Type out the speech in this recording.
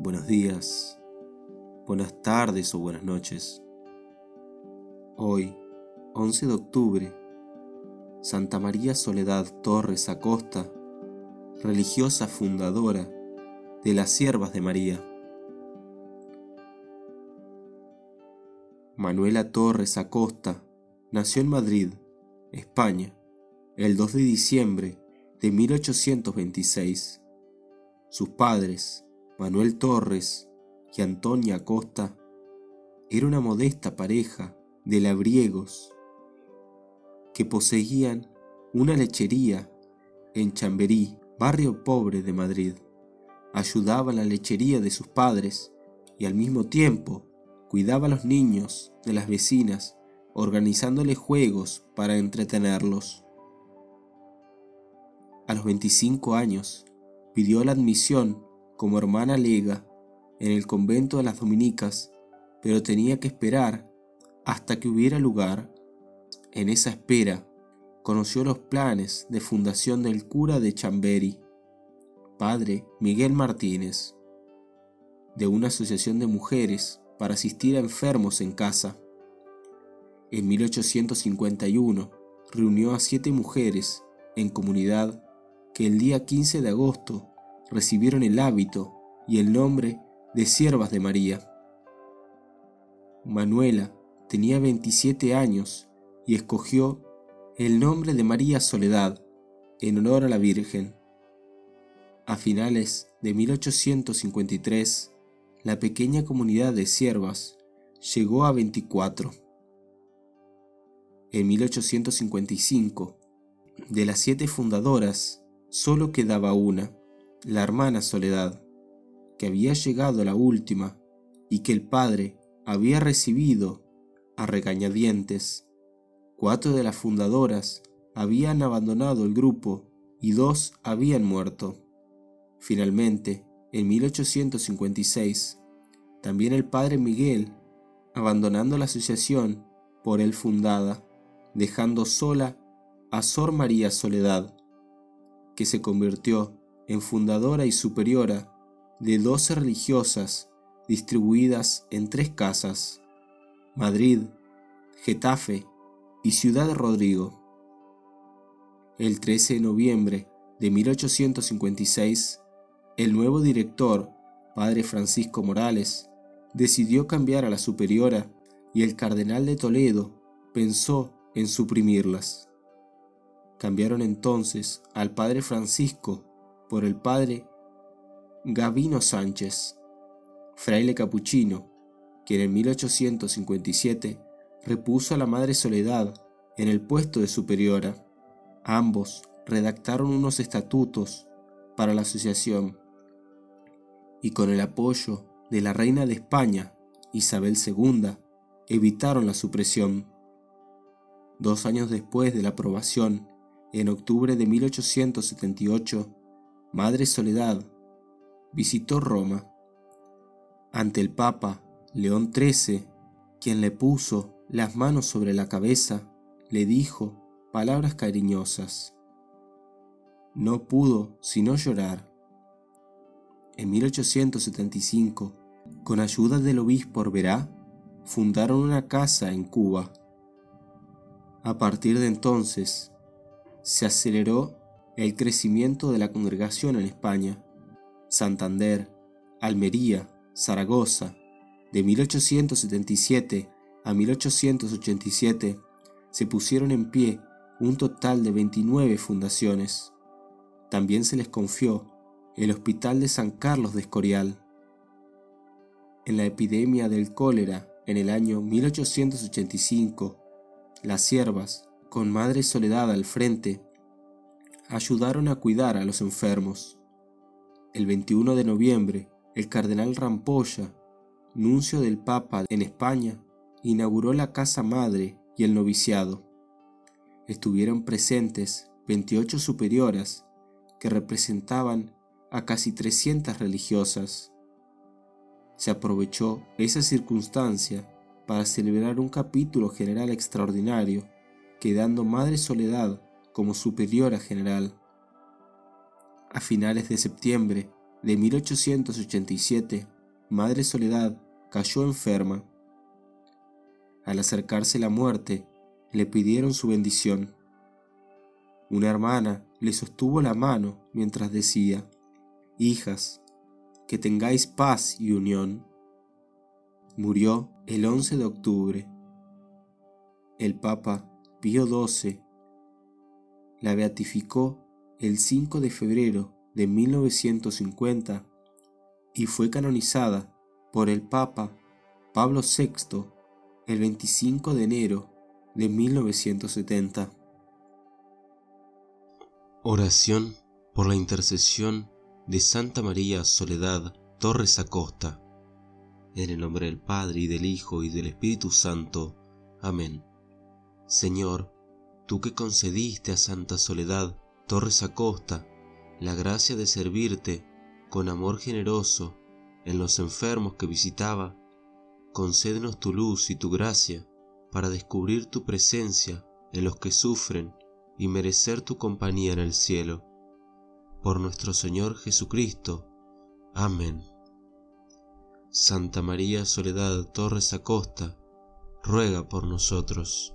buenos días, buenas tardes o buenas noches. Hoy, 11 de octubre, Santa María Soledad Torres Acosta, religiosa fundadora de las Siervas de María. Manuela Torres Acosta nació en Madrid, España, el 2 de diciembre de 1826. Sus padres, Manuel Torres y Antonia Acosta, era una modesta pareja de labriegos que poseían una lechería en Chamberí, barrio pobre de Madrid. Ayudaba la lechería de sus padres y al mismo tiempo cuidaba a los niños de las vecinas, organizándoles juegos para entretenerlos. A los 25 años pidió la admisión como hermana lega en el convento de las dominicas, pero tenía que esperar hasta que hubiera lugar. En esa espera, conoció los planes de fundación del cura de Chambery, padre Miguel Martínez, de una asociación de mujeres para asistir a enfermos en casa. En 1851 reunió a siete mujeres en comunidad que el día 15 de agosto recibieron el hábito y el nombre de siervas de María. Manuela tenía 27 años y escogió el nombre de María Soledad en honor a la Virgen. A finales de 1853, la pequeña comunidad de siervas llegó a 24. En 1855, de las siete fundadoras, solo quedaba una, la hermana Soledad, que había llegado la última y que el padre había recibido a regañadientes. Cuatro de las fundadoras habían abandonado el grupo y dos habían muerto. Finalmente, en 1856, también el padre Miguel, abandonando la asociación por él fundada, dejando sola a Sor María Soledad, que se convirtió en fundadora y superiora de doce religiosas distribuidas en tres casas, Madrid, Getafe y Ciudad Rodrigo. El 13 de noviembre de 1856, el nuevo director, padre Francisco Morales, decidió cambiar a la superiora y el cardenal de Toledo pensó en suprimirlas. Cambiaron entonces al padre Francisco por el padre Gavino Sánchez, fraile capuchino, quien en 1857 repuso a la Madre Soledad en el puesto de superiora. Ambos redactaron unos estatutos para la asociación y con el apoyo de la reina de España, Isabel II, evitaron la supresión. Dos años después de la aprobación, en octubre de 1878, Madre Soledad, visitó Roma. Ante el Papa León XIII, quien le puso las manos sobre la cabeza, le dijo palabras cariñosas. No pudo sino llorar. En 1875, con ayuda del obispo Orberá, fundaron una casa en Cuba. A partir de entonces, se aceleró el crecimiento de la congregación en España. Santander, Almería, Zaragoza, de 1877 a 1887 se pusieron en pie un total de 29 fundaciones. También se les confió el Hospital de San Carlos de Escorial. En la epidemia del cólera en el año 1885, las siervas, con Madre Soledad al frente, ayudaron a cuidar a los enfermos. El 21 de noviembre, el cardenal Rampolla, nuncio del Papa en España, inauguró la Casa Madre y el noviciado. Estuvieron presentes 28 superioras que representaban a casi 300 religiosas. Se aprovechó esa circunstancia para celebrar un capítulo general extraordinario, quedando Madre Soledad como superiora general. A finales de septiembre, de 1887, Madre Soledad cayó enferma. Al acercarse la muerte, le pidieron su bendición. Una hermana le sostuvo la mano mientras decía, Hijas, que tengáis paz y unión. Murió el 11 de octubre. El Papa Pío XII la beatificó el 5 de febrero de 1950 y fue canonizada por el Papa Pablo VI el 25 de enero de 1970. Oración por la intercesión de Santa María Soledad Torres Acosta. En el nombre del Padre y del Hijo y del Espíritu Santo. Amén. Señor, tú que concediste a Santa Soledad Torres Acosta la gracia de servirte con amor generoso en los enfermos que visitaba, concédenos tu luz y tu gracia para descubrir tu presencia en los que sufren y merecer tu compañía en el cielo. Por nuestro Señor Jesucristo. Amén. Santa María Soledad Torres Acosta, ruega por nosotros.